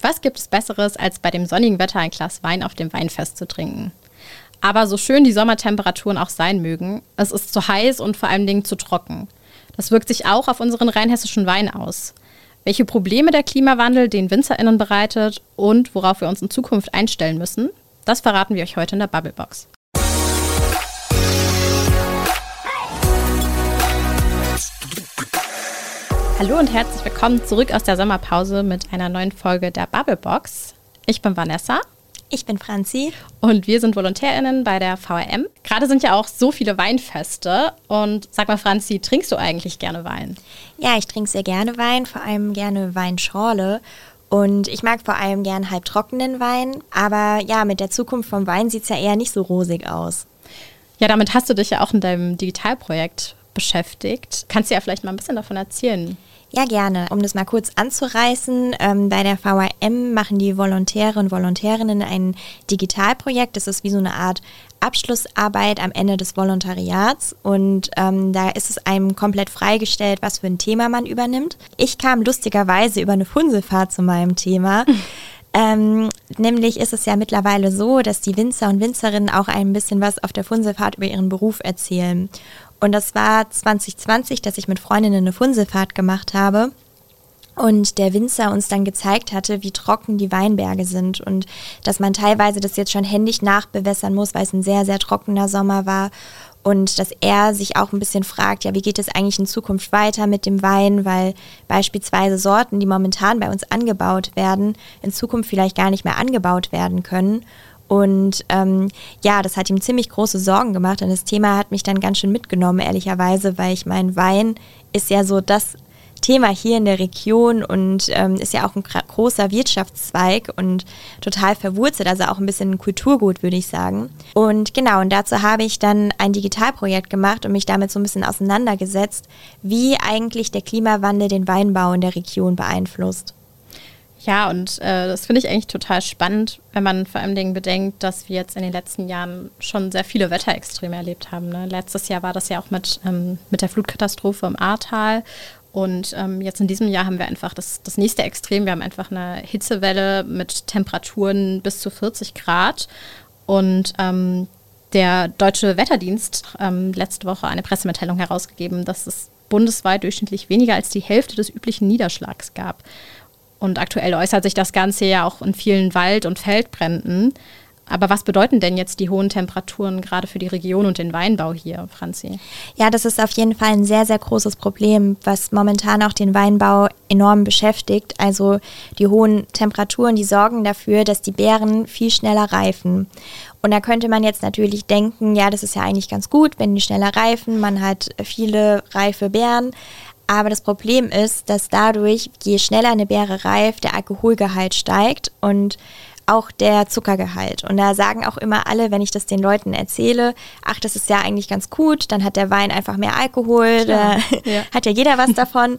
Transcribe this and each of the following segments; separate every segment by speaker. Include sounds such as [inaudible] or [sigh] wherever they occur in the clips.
Speaker 1: Was gibt es Besseres, als bei dem sonnigen Wetter ein Glas Wein auf dem Weinfest zu trinken? Aber so schön die Sommertemperaturen auch sein mögen, es ist zu heiß und vor allen Dingen zu trocken. Das wirkt sich auch auf unseren rheinhessischen Wein aus. Welche Probleme der Klimawandel den WinzerInnen bereitet und worauf wir uns in Zukunft einstellen müssen, das verraten wir euch heute in der Bubblebox. Hallo und herzlich willkommen zurück aus der Sommerpause mit einer neuen Folge der Bubblebox. Ich bin Vanessa.
Speaker 2: Ich bin Franzi.
Speaker 1: Und wir sind VolontärInnen bei der VRM. Gerade sind ja auch so viele Weinfeste. Und sag mal, Franzi, trinkst du eigentlich gerne Wein?
Speaker 2: Ja, ich trinke sehr gerne Wein, vor allem gerne Weinschorle. Und ich mag vor allem gern halbtrockenen Wein. Aber ja, mit der Zukunft vom Wein sieht es ja eher nicht so rosig aus.
Speaker 1: Ja, damit hast du dich ja auch in deinem Digitalprojekt beschäftigt. Kannst du ja vielleicht mal ein bisschen davon erzählen?
Speaker 2: Ja, gerne. Um das mal kurz anzureißen, ähm, bei der VRM machen die Volontäre und Volontärinnen ein Digitalprojekt. Das ist wie so eine Art Abschlussarbeit am Ende des Volontariats und ähm, da ist es einem komplett freigestellt, was für ein Thema man übernimmt. Ich kam lustigerweise über eine Funselfahrt zu meinem Thema. [laughs] Ähm, nämlich ist es ja mittlerweile so, dass die Winzer und Winzerinnen auch ein bisschen was auf der Funselfahrt über ihren Beruf erzählen. Und das war 2020, dass ich mit Freundinnen eine Funselfahrt gemacht habe. Und der Winzer uns dann gezeigt hatte, wie trocken die Weinberge sind und dass man teilweise das jetzt schon händisch nachbewässern muss, weil es ein sehr, sehr trockener Sommer war. Und dass er sich auch ein bisschen fragt, ja, wie geht es eigentlich in Zukunft weiter mit dem Wein, weil beispielsweise Sorten, die momentan bei uns angebaut werden, in Zukunft vielleicht gar nicht mehr angebaut werden können. Und ähm, ja, das hat ihm ziemlich große Sorgen gemacht und das Thema hat mich dann ganz schön mitgenommen, ehrlicherweise, weil ich mein, Wein ist ja so das Thema hier in der Region und ähm, ist ja auch ein großer Wirtschaftszweig und total verwurzelt, also auch ein bisschen Kulturgut, würde ich sagen. Und genau, und dazu habe ich dann ein Digitalprojekt gemacht und mich damit so ein bisschen auseinandergesetzt, wie eigentlich der Klimawandel den Weinbau in der Region beeinflusst.
Speaker 1: Ja, und äh, das finde ich eigentlich total spannend, wenn man vor allem Dingen bedenkt, dass wir jetzt in den letzten Jahren schon sehr viele Wetterextreme erlebt haben. Ne? Letztes Jahr war das ja auch mit, ähm, mit der Flutkatastrophe im Ahrtal. Und ähm, jetzt in diesem Jahr haben wir einfach das, das nächste Extrem. Wir haben einfach eine Hitzewelle mit Temperaturen bis zu 40 Grad. Und ähm, der Deutsche Wetterdienst ähm, letzte Woche eine Pressemitteilung herausgegeben, dass es bundesweit durchschnittlich weniger als die Hälfte des üblichen Niederschlags gab. Und aktuell äußert sich das Ganze ja auch in vielen Wald- und Feldbränden. Aber was bedeuten denn jetzt die hohen Temperaturen gerade für die Region und den Weinbau hier, Franzi?
Speaker 2: Ja, das ist auf jeden Fall ein sehr, sehr großes Problem, was momentan auch den Weinbau enorm beschäftigt. Also die hohen Temperaturen, die sorgen dafür, dass die Beeren viel schneller reifen. Und da könnte man jetzt natürlich denken, ja, das ist ja eigentlich ganz gut, wenn die schneller reifen, man hat viele reife Beeren. Aber das Problem ist, dass dadurch, je schneller eine Beere reift, der Alkoholgehalt steigt und auch der Zuckergehalt. Und da sagen auch immer alle, wenn ich das den Leuten erzähle, ach, das ist ja eigentlich ganz gut, dann hat der Wein einfach mehr Alkohol, da ja. [laughs] hat ja jeder was davon.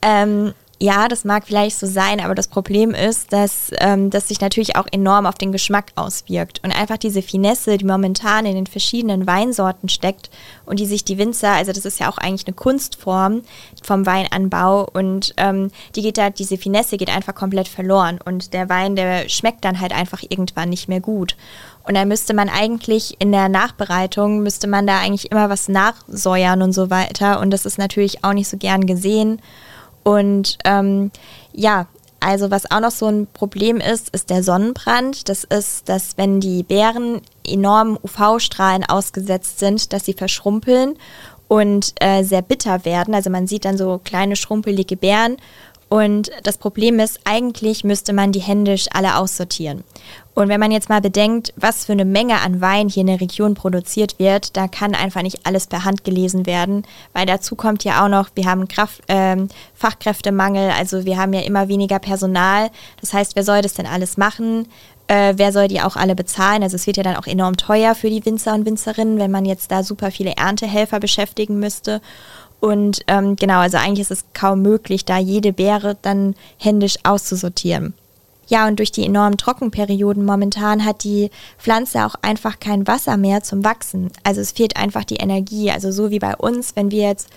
Speaker 2: Ähm, ja, das mag vielleicht so sein, aber das Problem ist, dass ähm, das sich natürlich auch enorm auf den Geschmack auswirkt. Und einfach diese Finesse, die momentan in den verschiedenen Weinsorten steckt und die sich die Winzer, also das ist ja auch eigentlich eine Kunstform vom Weinanbau und ähm, die geht da, diese Finesse geht einfach komplett verloren und der Wein, der schmeckt dann halt einfach irgendwann nicht mehr gut. Und da müsste man eigentlich in der Nachbereitung, müsste man da eigentlich immer was nachsäuern und so weiter. Und das ist natürlich auch nicht so gern gesehen. Und ähm, ja, also was auch noch so ein Problem ist, ist der Sonnenbrand. Das ist, dass wenn die Beeren enormen UV-Strahlen ausgesetzt sind, dass sie verschrumpeln und äh, sehr bitter werden. Also man sieht dann so kleine schrumpelige Beeren und das Problem ist, eigentlich müsste man die händisch alle aussortieren. Und wenn man jetzt mal bedenkt, was für eine Menge an Wein hier in der Region produziert wird, da kann einfach nicht alles per Hand gelesen werden, weil dazu kommt ja auch noch, wir haben Kraft, ähm, Fachkräftemangel, also wir haben ja immer weniger Personal. Das heißt, wer soll das denn alles machen? Äh, wer soll die auch alle bezahlen? Also es wird ja dann auch enorm teuer für die Winzer und Winzerinnen, wenn man jetzt da super viele Erntehelfer beschäftigen müsste. Und ähm, genau, also eigentlich ist es kaum möglich, da jede Beere dann händisch auszusortieren. Ja, und durch die enormen Trockenperioden momentan hat die Pflanze auch einfach kein Wasser mehr zum Wachsen. Also es fehlt einfach die Energie. Also so wie bei uns, wenn wir jetzt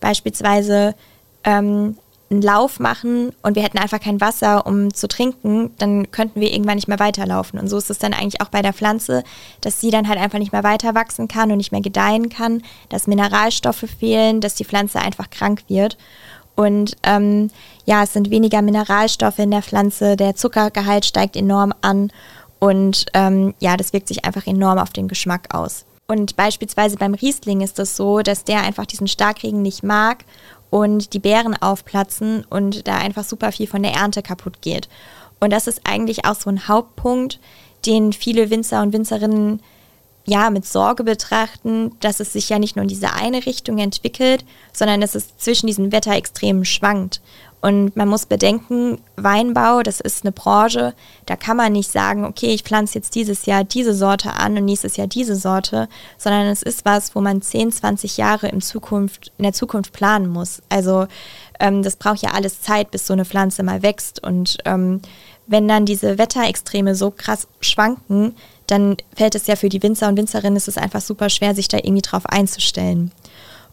Speaker 2: beispielsweise ähm, einen Lauf machen und wir hätten einfach kein Wasser, um zu trinken, dann könnten wir irgendwann nicht mehr weiterlaufen. Und so ist es dann eigentlich auch bei der Pflanze, dass sie dann halt einfach nicht mehr weiter wachsen kann und nicht mehr gedeihen kann, dass Mineralstoffe fehlen, dass die Pflanze einfach krank wird. Und ähm, ja, es sind weniger Mineralstoffe in der Pflanze, der Zuckergehalt steigt enorm an und ähm, ja, das wirkt sich einfach enorm auf den Geschmack aus. Und beispielsweise beim Riesling ist es das so, dass der einfach diesen Starkregen nicht mag und die Beeren aufplatzen und da einfach super viel von der Ernte kaputt geht. Und das ist eigentlich auch so ein Hauptpunkt, den viele Winzer und Winzerinnen ja mit Sorge betrachten, dass es sich ja nicht nur in diese eine Richtung entwickelt, sondern dass es zwischen diesen Wetterextremen schwankt. Und man muss bedenken, Weinbau, das ist eine Branche, da kann man nicht sagen, okay, ich pflanze jetzt dieses Jahr diese Sorte an und nächstes Jahr diese Sorte, sondern es ist was, wo man 10, 20 Jahre in, Zukunft, in der Zukunft planen muss. Also ähm, das braucht ja alles Zeit, bis so eine Pflanze mal wächst. Und ähm, wenn dann diese Wetterextreme so krass schwanken, dann fällt es ja für die Winzer und Winzerinnen, ist es einfach super schwer, sich da irgendwie drauf einzustellen.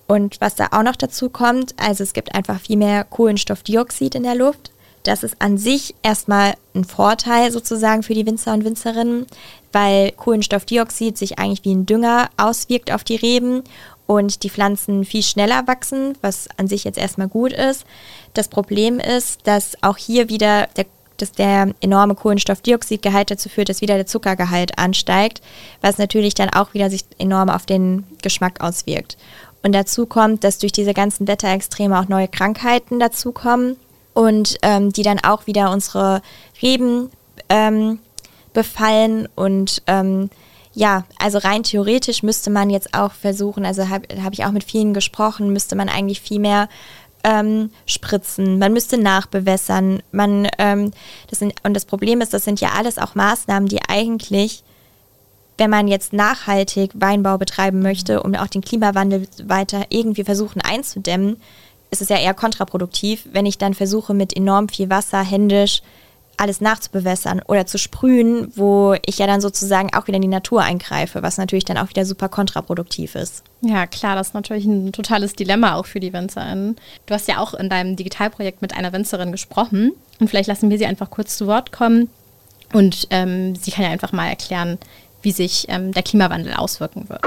Speaker 2: Und was da auch noch dazu kommt, also es gibt einfach viel mehr Kohlenstoffdioxid in der Luft. Das ist an sich erstmal ein Vorteil sozusagen für die Winzer und Winzerinnen, weil Kohlenstoffdioxid sich eigentlich wie ein Dünger auswirkt auf die Reben und die Pflanzen viel schneller wachsen, was an sich jetzt erstmal gut ist. Das Problem ist, dass auch hier wieder der dass der enorme Kohlenstoffdioxidgehalt dazu führt, dass wieder der Zuckergehalt ansteigt, was natürlich dann auch wieder sich enorm auf den Geschmack auswirkt. Und dazu kommt, dass durch diese ganzen Wetterextreme auch neue Krankheiten dazukommen und ähm, die dann auch wieder unsere Reben ähm, befallen. Und ähm, ja, also rein theoretisch müsste man jetzt auch versuchen, also habe hab ich auch mit vielen gesprochen, müsste man eigentlich viel mehr ähm, spritzen, man müsste nachbewässern, man, ähm, das sind, und das Problem ist, das sind ja alles auch Maßnahmen, die eigentlich wenn man jetzt nachhaltig Weinbau betreiben möchte, um auch den Klimawandel weiter irgendwie versuchen einzudämmen, ist es ja eher kontraproduktiv, wenn ich dann versuche, mit enorm viel Wasser händisch alles nachzubewässern oder zu sprühen, wo ich ja dann sozusagen auch wieder in die Natur eingreife, was natürlich dann auch wieder super kontraproduktiv ist.
Speaker 1: Ja, klar, das ist natürlich ein totales Dilemma auch für die WinzerInnen. Du hast ja auch in deinem Digitalprojekt mit einer Winzerin gesprochen und vielleicht lassen wir sie einfach kurz zu Wort kommen und ähm, sie kann ja einfach mal erklären, wie sich ähm, der Klimawandel auswirken wird.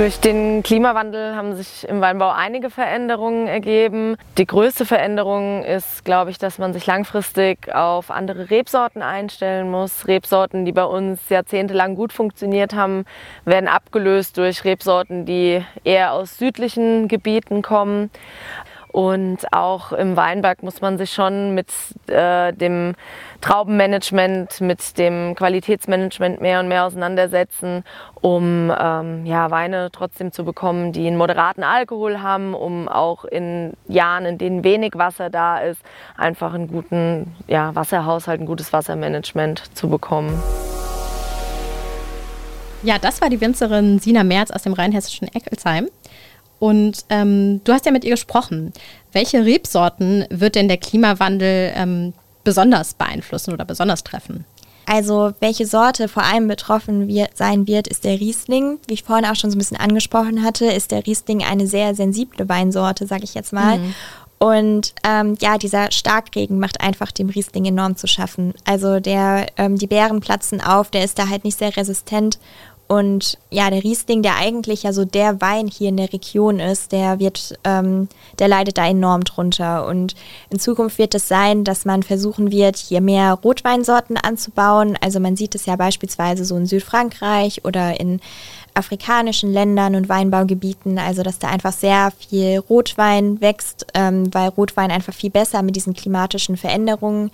Speaker 3: Durch den Klimawandel haben sich im Weinbau einige Veränderungen ergeben. Die größte Veränderung ist, glaube ich, dass man sich langfristig auf andere Rebsorten einstellen muss. Rebsorten, die bei uns jahrzehntelang gut funktioniert haben, werden abgelöst durch Rebsorten, die eher aus südlichen Gebieten kommen. Und auch im Weinberg muss man sich schon mit äh, dem Traubenmanagement, mit dem Qualitätsmanagement mehr und mehr auseinandersetzen, um ähm, ja, Weine trotzdem zu bekommen, die einen moderaten Alkohol haben, um auch in Jahren, in denen wenig Wasser da ist, einfach einen guten ja, Wasserhaushalt, ein gutes Wassermanagement zu bekommen.
Speaker 1: Ja, das war die Winzerin Sina Merz aus dem rheinhessischen Eckelsheim. Und ähm, du hast ja mit ihr gesprochen. Welche Rebsorten wird denn der Klimawandel ähm, besonders beeinflussen oder besonders treffen?
Speaker 2: Also welche Sorte vor allem betroffen wird, sein wird, ist der Riesling. Wie ich vorhin auch schon so ein bisschen angesprochen hatte, ist der Riesling eine sehr sensible Weinsorte, sage ich jetzt mal. Mhm. Und ähm, ja, dieser Starkregen macht einfach dem Riesling enorm zu schaffen. Also der, ähm, die Beeren platzen auf, der ist da halt nicht sehr resistent und ja, der Riesling, der eigentlich ja so der Wein hier in der Region ist, der wird, ähm, der leidet da enorm drunter. Und in Zukunft wird es sein, dass man versuchen wird, hier mehr Rotweinsorten anzubauen. Also man sieht es ja beispielsweise so in Südfrankreich oder in afrikanischen Ländern und Weinbaugebieten, also dass da einfach sehr viel Rotwein wächst, ähm, weil Rotwein einfach viel besser mit diesen klimatischen Veränderungen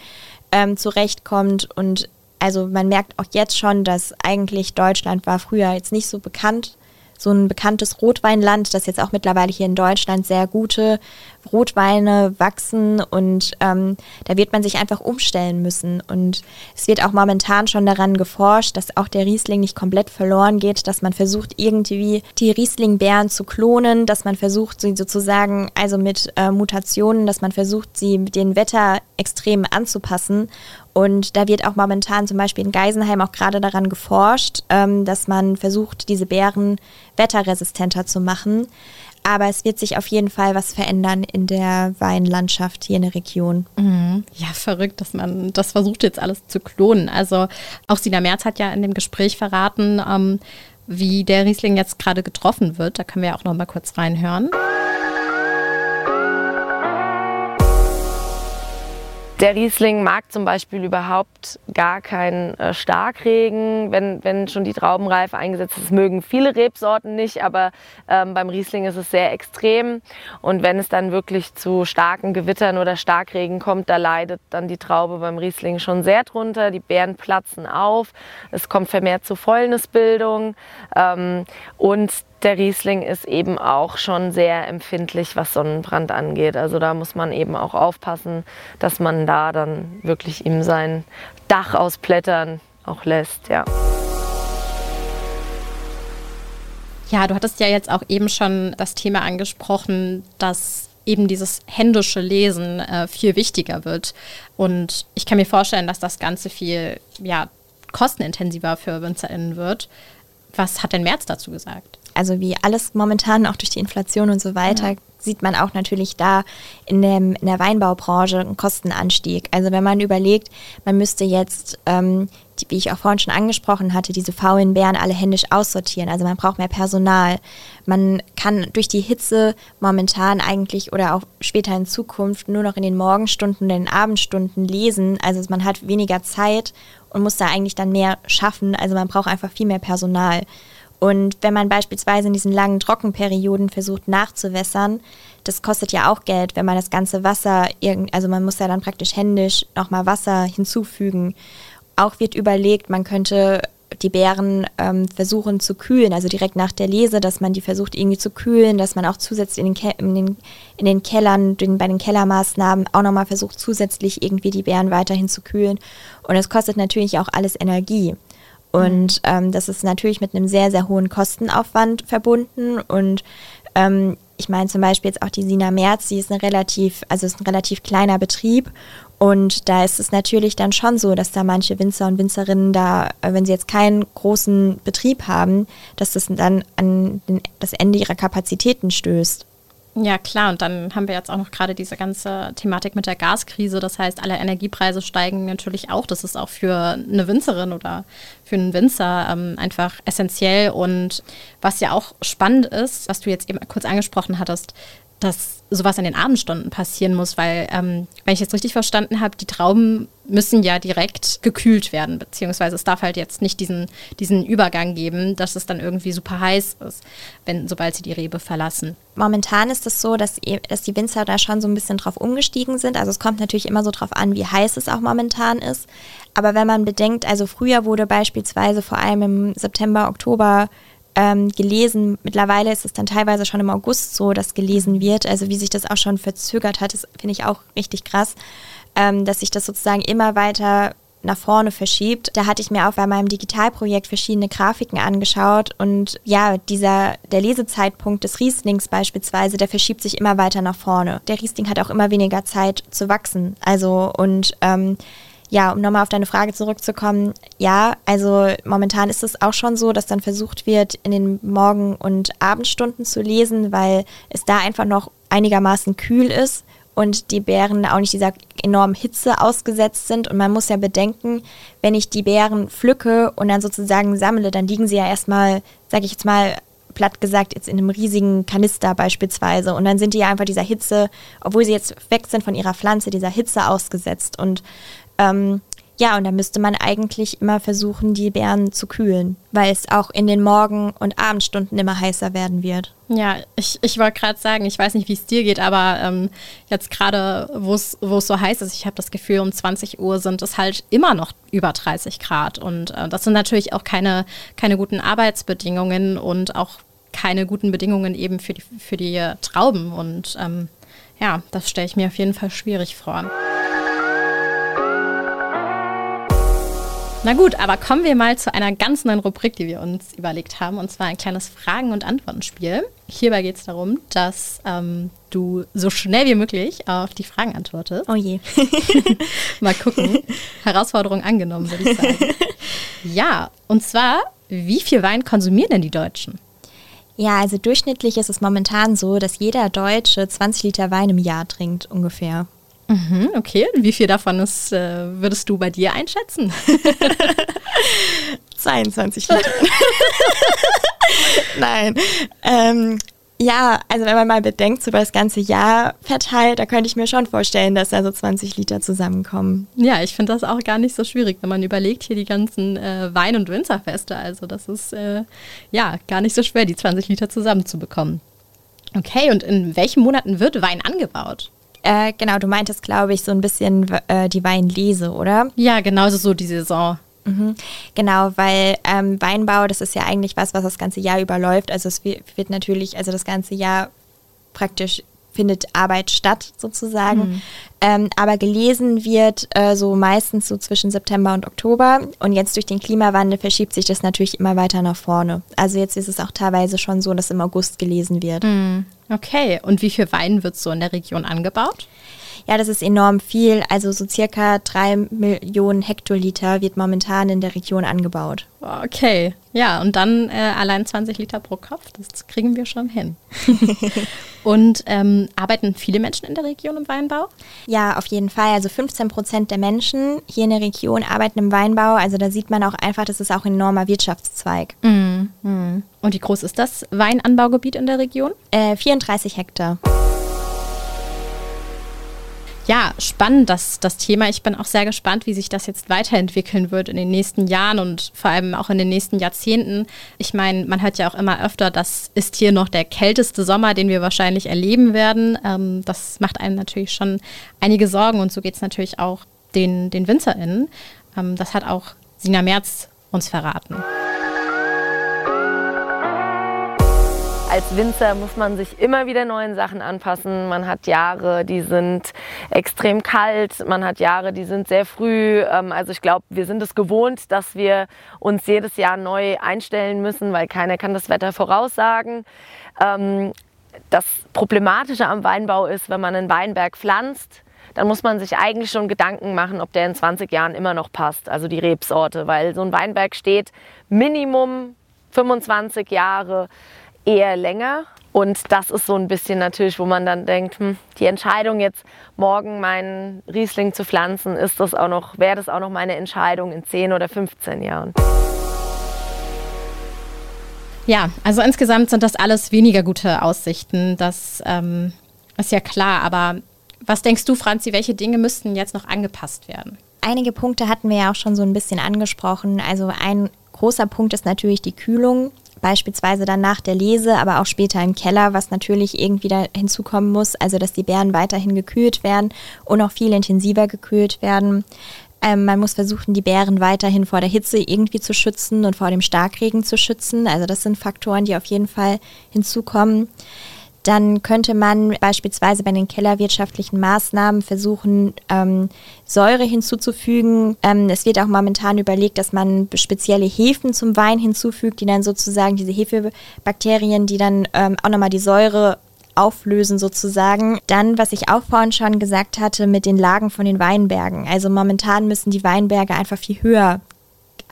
Speaker 2: ähm, zurechtkommt und also man merkt auch jetzt schon, dass eigentlich Deutschland war früher jetzt nicht so bekannt so ein bekanntes Rotweinland, das jetzt auch mittlerweile hier in Deutschland sehr gute Rotweine wachsen und ähm, da wird man sich einfach umstellen müssen. Und es wird auch momentan schon daran geforscht, dass auch der Riesling nicht komplett verloren geht, dass man versucht irgendwie die Rieslingbeeren zu klonen, dass man versucht sie sozusagen also mit äh, Mutationen, dass man versucht sie mit den Wetterextremen anzupassen und da wird auch momentan zum Beispiel in Geisenheim auch gerade daran geforscht, ähm, dass man versucht, diese Beeren wetterresistenter zu machen. Aber es wird sich auf jeden Fall was verändern in der Weinlandschaft hier in der Region.
Speaker 1: Mhm. Ja, verrückt, dass man das versucht jetzt alles zu klonen. Also auch Sina Merz hat ja in dem Gespräch verraten, ähm, wie der Riesling jetzt gerade getroffen wird. Da können wir ja auch noch mal kurz reinhören.
Speaker 3: Der Riesling mag zum Beispiel überhaupt gar keinen äh, Starkregen, wenn, wenn schon die Traubenreife eingesetzt ist. Mögen viele Rebsorten nicht, aber ähm, beim Riesling ist es sehr extrem. Und wenn es dann wirklich zu starken Gewittern oder Starkregen kommt, da leidet dann die Traube beim Riesling schon sehr drunter. Die Beeren platzen auf, es kommt vermehrt zu Fäulnisbildung ähm, und der Riesling ist eben auch schon sehr empfindlich, was Sonnenbrand angeht. Also da muss man eben auch aufpassen, dass man da dann wirklich ihm sein Dach ausplättern auch lässt, ja.
Speaker 1: Ja, du hattest ja jetzt auch eben schon das Thema angesprochen, dass eben dieses händische Lesen äh, viel wichtiger wird. Und ich kann mir vorstellen, dass das Ganze viel ja, kostenintensiver für WinzerInnen wird. Was hat denn Merz dazu gesagt?
Speaker 2: Also wie alles momentan auch durch die Inflation und so weiter, ja. sieht man auch natürlich da in, dem, in der Weinbaubranche einen Kostenanstieg. Also wenn man überlegt, man müsste jetzt, ähm, die, wie ich auch vorhin schon angesprochen hatte, diese faulen Bären alle händisch aussortieren. Also man braucht mehr Personal. Man kann durch die Hitze momentan eigentlich oder auch später in Zukunft nur noch in den Morgenstunden, in den Abendstunden lesen. Also man hat weniger Zeit und muss da eigentlich dann mehr schaffen. Also man braucht einfach viel mehr Personal. Und wenn man beispielsweise in diesen langen Trockenperioden versucht nachzuwässern, das kostet ja auch Geld, wenn man das ganze Wasser, also man muss ja dann praktisch händisch nochmal Wasser hinzufügen. Auch wird überlegt, man könnte die Beeren ähm, versuchen zu kühlen, also direkt nach der Lese, dass man die versucht irgendwie zu kühlen, dass man auch zusätzlich in den, in den, in den Kellern, den, bei den Kellermaßnahmen auch nochmal versucht, zusätzlich irgendwie die Beeren weiterhin zu kühlen. Und es kostet natürlich auch alles Energie. Und ähm, das ist natürlich mit einem sehr, sehr hohen Kostenaufwand verbunden. Und ähm, ich meine zum Beispiel jetzt auch die Sina Merz, die ist eine relativ, also ist ein relativ kleiner Betrieb. Und da ist es natürlich dann schon so, dass da manche Winzer und Winzerinnen da, äh, wenn sie jetzt keinen großen Betrieb haben, dass das dann an das Ende ihrer Kapazitäten stößt.
Speaker 1: Ja, klar. Und dann haben wir jetzt auch noch gerade diese ganze Thematik mit der Gaskrise. Das heißt, alle Energiepreise steigen natürlich auch. Das ist auch für eine Winzerin oder für einen Winzer ähm, einfach essentiell. Und was ja auch spannend ist, was du jetzt eben kurz angesprochen hattest, dass sowas in den Abendstunden passieren muss, weil, ähm, wenn ich jetzt richtig verstanden habe, die Trauben müssen ja direkt gekühlt werden, beziehungsweise es darf halt jetzt nicht diesen, diesen Übergang geben, dass es dann irgendwie super heiß ist, wenn, sobald sie die Rebe verlassen.
Speaker 2: Momentan ist es so, dass, dass die Winzer da schon so ein bisschen drauf umgestiegen sind. Also es kommt natürlich immer so drauf an, wie heiß es auch momentan ist. Aber wenn man bedenkt, also früher wurde beispielsweise vor allem im September, Oktober ähm, gelesen. Mittlerweile ist es dann teilweise schon im August so, dass gelesen wird. Also wie sich das auch schon verzögert hat, das finde ich auch richtig krass, ähm, dass sich das sozusagen immer weiter nach vorne verschiebt. Da hatte ich mir auch bei meinem Digitalprojekt verschiedene Grafiken angeschaut und ja, dieser, der Lesezeitpunkt des Rieslings beispielsweise, der verschiebt sich immer weiter nach vorne. Der Riesling hat auch immer weniger Zeit zu wachsen. Also und ähm, ja, um nochmal auf deine Frage zurückzukommen, ja, also momentan ist es auch schon so, dass dann versucht wird, in den Morgen- und Abendstunden zu lesen, weil es da einfach noch einigermaßen kühl ist und die Beeren auch nicht dieser enormen Hitze ausgesetzt sind. Und man muss ja bedenken, wenn ich die Beeren pflücke und dann sozusagen sammle, dann liegen sie ja erstmal, sage ich jetzt mal, platt gesagt, jetzt in einem riesigen Kanister beispielsweise. Und dann sind die ja einfach dieser Hitze, obwohl sie jetzt weg sind von ihrer Pflanze, dieser Hitze ausgesetzt. Und ähm, ja, und da müsste man eigentlich immer versuchen, die Beeren zu kühlen, weil es auch in den Morgen- und Abendstunden immer heißer werden wird.
Speaker 1: Ja, ich, ich wollte gerade sagen, ich weiß nicht, wie es dir geht, aber ähm, jetzt gerade, wo es so heiß ist, ich habe das Gefühl, um 20 Uhr sind es halt immer noch über 30 Grad. Und äh, das sind natürlich auch keine, keine guten Arbeitsbedingungen und auch keine guten Bedingungen eben für die, für die Trauben. Und ähm, ja, das stelle ich mir auf jeden Fall schwierig vor. Na gut, aber kommen wir mal zu einer ganz neuen Rubrik, die wir uns überlegt haben, und zwar ein kleines Fragen- und Antwortenspiel. Hierbei geht es darum, dass ähm, du so schnell wie möglich auf die Fragen antwortest.
Speaker 2: Oh je. [laughs] [laughs]
Speaker 1: mal gucken. Herausforderung angenommen, würde ich sagen. [laughs] Ja, und zwar, wie viel Wein konsumieren denn die Deutschen?
Speaker 2: Ja, also durchschnittlich ist es momentan so, dass jeder Deutsche 20 Liter Wein im Jahr trinkt, ungefähr.
Speaker 1: Mhm, okay, wie viel davon ist, äh, würdest du bei dir einschätzen? [laughs]
Speaker 2: 22 Liter. [laughs] Nein. Ähm, ja, also wenn man mal bedenkt, so über das ganze Jahr verteilt, da könnte ich mir schon vorstellen, dass da so 20 Liter zusammenkommen.
Speaker 1: Ja, ich finde das auch gar nicht so schwierig, wenn man überlegt, hier die ganzen äh, Wein- und Winzerfeste. Also das ist äh, ja gar nicht so schwer, die 20 Liter zusammenzubekommen. Okay, und in welchen Monaten wird Wein angebaut?
Speaker 2: Äh, genau, du meintest, glaube ich, so ein bisschen äh, die Weinlese, oder?
Speaker 1: Ja, genauso so die Saison.
Speaker 2: Mhm. Genau, weil ähm, Weinbau, das ist ja eigentlich was, was das ganze Jahr überläuft. Also es wird natürlich, also das ganze Jahr praktisch findet Arbeit statt sozusagen. Mhm. Ähm, aber gelesen wird äh, so meistens so zwischen September und Oktober. Und jetzt durch den Klimawandel verschiebt sich das natürlich immer weiter nach vorne. Also jetzt ist es auch teilweise schon so, dass im August gelesen wird.
Speaker 1: Mhm. Okay, und wie viel Wein wird so in der Region angebaut?
Speaker 2: Ja, das ist enorm viel. Also so circa drei Millionen Hektoliter wird momentan in der Region angebaut.
Speaker 1: Okay, ja, und dann äh, allein 20 Liter pro Kopf, das kriegen wir schon hin. [laughs] und ähm, arbeiten viele Menschen in der Region im Weinbau?
Speaker 2: Ja, auf jeden Fall. Also 15 Prozent der Menschen hier in der Region arbeiten im Weinbau. Also da sieht man auch einfach, das ist auch ein enormer Wirtschaftszweig.
Speaker 1: Mm. Und wie groß ist das Weinanbaugebiet in der Region?
Speaker 2: Äh, 34 Hektar.
Speaker 1: Ja, spannend das, das Thema. Ich bin auch sehr gespannt, wie sich das jetzt weiterentwickeln wird in den nächsten Jahren und vor allem auch in den nächsten Jahrzehnten. Ich meine, man hört ja auch immer öfter, das ist hier noch der kälteste Sommer, den wir wahrscheinlich erleben werden. Ähm, das macht einem natürlich schon einige Sorgen und so geht es natürlich auch den, den WinzerInnen. Ähm, das hat auch Sina Merz uns verraten.
Speaker 3: Als Winzer muss man sich immer wieder neuen Sachen anpassen. Man hat Jahre, die sind extrem kalt, man hat Jahre, die sind sehr früh. Ähm, also ich glaube, wir sind es gewohnt, dass wir uns jedes Jahr neu einstellen müssen, weil keiner kann das Wetter voraussagen. Ähm, das Problematische am Weinbau ist, wenn man einen Weinberg pflanzt, dann muss man sich eigentlich schon Gedanken machen, ob der in 20 Jahren immer noch passt, also die Rebsorte, weil so ein Weinberg steht Minimum 25 Jahre eher länger. Und das ist so ein bisschen natürlich, wo man dann denkt, hm, die Entscheidung jetzt morgen meinen Riesling zu pflanzen, ist das auch noch, wäre das auch noch meine Entscheidung in 10 oder 15 Jahren.
Speaker 1: Ja, also insgesamt sind das alles weniger gute Aussichten. Das ähm, ist ja klar. Aber was denkst du, Franzi, welche Dinge müssten jetzt noch angepasst werden?
Speaker 2: Einige Punkte hatten wir ja auch schon so ein bisschen angesprochen. Also ein großer Punkt ist natürlich die Kühlung beispielsweise dann nach der Lese, aber auch später im Keller, was natürlich irgendwie da hinzukommen muss, also dass die Beeren weiterhin gekühlt werden und auch viel intensiver gekühlt werden. Ähm, man muss versuchen, die Beeren weiterhin vor der Hitze irgendwie zu schützen und vor dem Starkregen zu schützen. Also das sind Faktoren, die auf jeden Fall hinzukommen. Dann könnte man beispielsweise bei den kellerwirtschaftlichen Maßnahmen versuchen, ähm, Säure hinzuzufügen. Ähm, es wird auch momentan überlegt, dass man spezielle Hefen zum Wein hinzufügt, die dann sozusagen diese Hefebakterien, die dann ähm, auch nochmal die Säure auflösen sozusagen. Dann, was ich auch vorhin schon gesagt hatte, mit den Lagen von den Weinbergen. Also momentan müssen die Weinberge einfach viel höher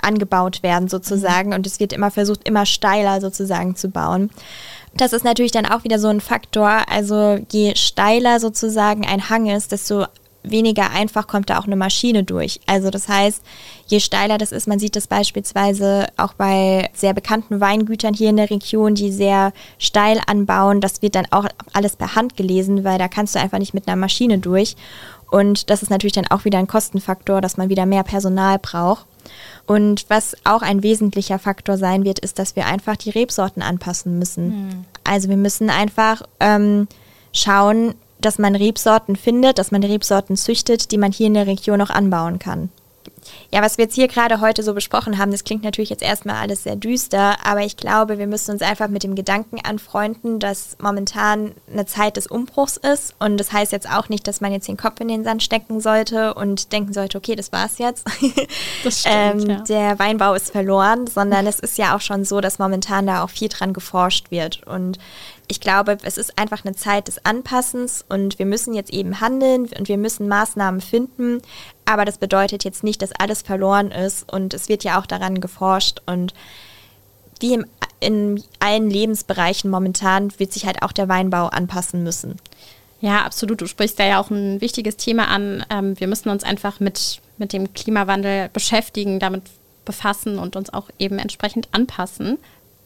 Speaker 2: angebaut werden sozusagen und es wird immer versucht, immer steiler sozusagen zu bauen. Das ist natürlich dann auch wieder so ein Faktor. Also je steiler sozusagen ein Hang ist, desto weniger einfach kommt da auch eine Maschine durch. Also das heißt, je steiler das ist, man sieht das beispielsweise auch bei sehr bekannten Weingütern hier in der Region, die sehr steil anbauen, das wird dann auch alles per Hand gelesen, weil da kannst du einfach nicht mit einer Maschine durch. Und das ist natürlich dann auch wieder ein Kostenfaktor, dass man wieder mehr Personal braucht. Und was auch ein wesentlicher Faktor sein wird, ist, dass wir einfach die Rebsorten anpassen müssen. Mhm. Also wir müssen einfach ähm, schauen, dass man Rebsorten findet, dass man Rebsorten züchtet, die man hier in der Region auch anbauen kann. Ja, was wir jetzt hier gerade heute so besprochen haben, das klingt natürlich jetzt erstmal alles sehr düster, aber ich glaube, wir müssen uns einfach mit dem Gedanken anfreunden, dass momentan eine Zeit des Umbruchs ist. Und das heißt jetzt auch nicht, dass man jetzt den Kopf in den Sand stecken sollte und denken sollte, okay, das war's jetzt. Das stimmt, [laughs] ähm, ja. Der Weinbau ist verloren, sondern es ist ja auch schon so, dass momentan da auch viel dran geforscht wird. Und ich glaube, es ist einfach eine Zeit des Anpassens und wir müssen jetzt eben handeln und wir müssen Maßnahmen finden. Aber das bedeutet jetzt nicht, dass alles verloren ist und es wird ja auch daran geforscht und wie im, in allen Lebensbereichen momentan wird sich halt auch der Weinbau anpassen müssen.
Speaker 1: Ja, absolut. Du sprichst da ja auch ein wichtiges Thema an. Ähm, wir müssen uns einfach mit, mit dem Klimawandel beschäftigen, damit befassen und uns auch eben entsprechend anpassen.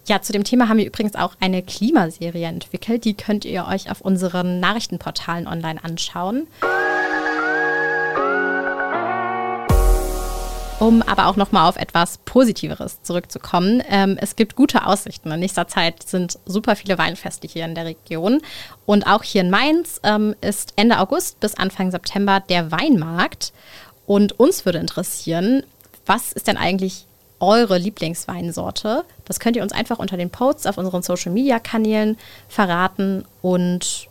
Speaker 1: Ja, zu dem Thema haben wir übrigens auch eine Klimaserie entwickelt. Die könnt ihr euch auf unseren Nachrichtenportalen online anschauen. Um aber auch nochmal auf etwas Positiveres zurückzukommen. Ähm, es gibt gute Aussichten. In nächster Zeit sind super viele Weinfeste hier in der Region. Und auch hier in Mainz ähm, ist Ende August bis Anfang September der Weinmarkt. Und uns würde interessieren, was ist denn eigentlich eure Lieblingsweinsorte? Das könnt ihr uns einfach unter den Posts auf unseren Social Media Kanälen verraten. Und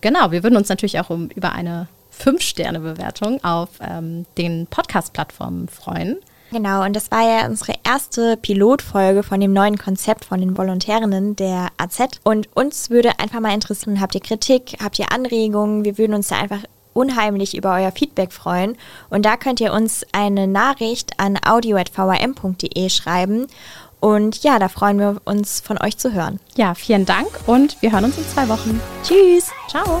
Speaker 1: genau, wir würden uns natürlich auch um, über eine 5-Sterne-Bewertung auf ähm, den Podcast-Plattformen freuen.
Speaker 2: Genau, und das war ja unsere erste Pilotfolge von dem neuen Konzept von den Volontärinnen der AZ. Und uns würde einfach mal interessieren, habt ihr Kritik, habt ihr Anregungen? Wir würden uns da einfach unheimlich über euer Feedback freuen. Und da könnt ihr uns eine Nachricht an audio.vrm.de schreiben. Und ja, da freuen wir uns, von euch zu hören.
Speaker 1: Ja, vielen Dank und wir hören uns in zwei Wochen.
Speaker 2: Tschüss.
Speaker 1: Ciao.